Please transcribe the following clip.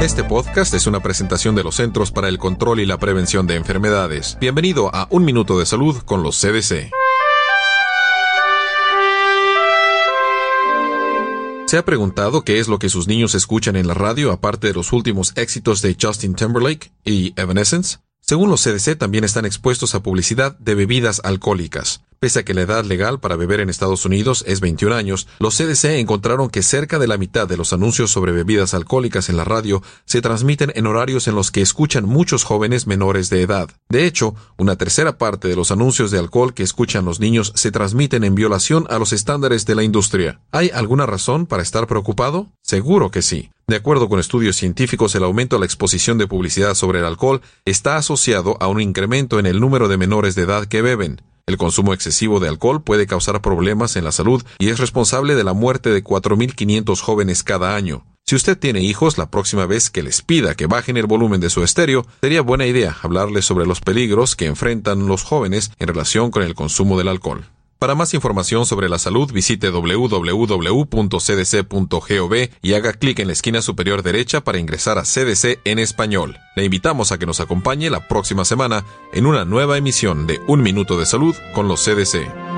Este podcast es una presentación de los Centros para el Control y la Prevención de Enfermedades. Bienvenido a Un Minuto de Salud con los CDC. ¿Se ha preguntado qué es lo que sus niños escuchan en la radio aparte de los últimos éxitos de Justin Timberlake y Evanescence? Según los CDC, también están expuestos a publicidad de bebidas alcohólicas. Pese a que la edad legal para beber en Estados Unidos es 21 años, los CDC encontraron que cerca de la mitad de los anuncios sobre bebidas alcohólicas en la radio se transmiten en horarios en los que escuchan muchos jóvenes menores de edad. De hecho, una tercera parte de los anuncios de alcohol que escuchan los niños se transmiten en violación a los estándares de la industria. ¿Hay alguna razón para estar preocupado? Seguro que sí. De acuerdo con estudios científicos, el aumento a la exposición de publicidad sobre el alcohol está asociado a un incremento en el número de menores de edad que beben. El consumo excesivo de alcohol puede causar problemas en la salud y es responsable de la muerte de 4.500 jóvenes cada año. Si usted tiene hijos, la próxima vez que les pida que bajen el volumen de su estéreo, sería buena idea hablarles sobre los peligros que enfrentan los jóvenes en relación con el consumo del alcohol. Para más información sobre la salud, visite www.cdc.gov y haga clic en la esquina superior derecha para ingresar a CDC en español. Le invitamos a que nos acompañe la próxima semana en una nueva emisión de Un Minuto de Salud con los CDC.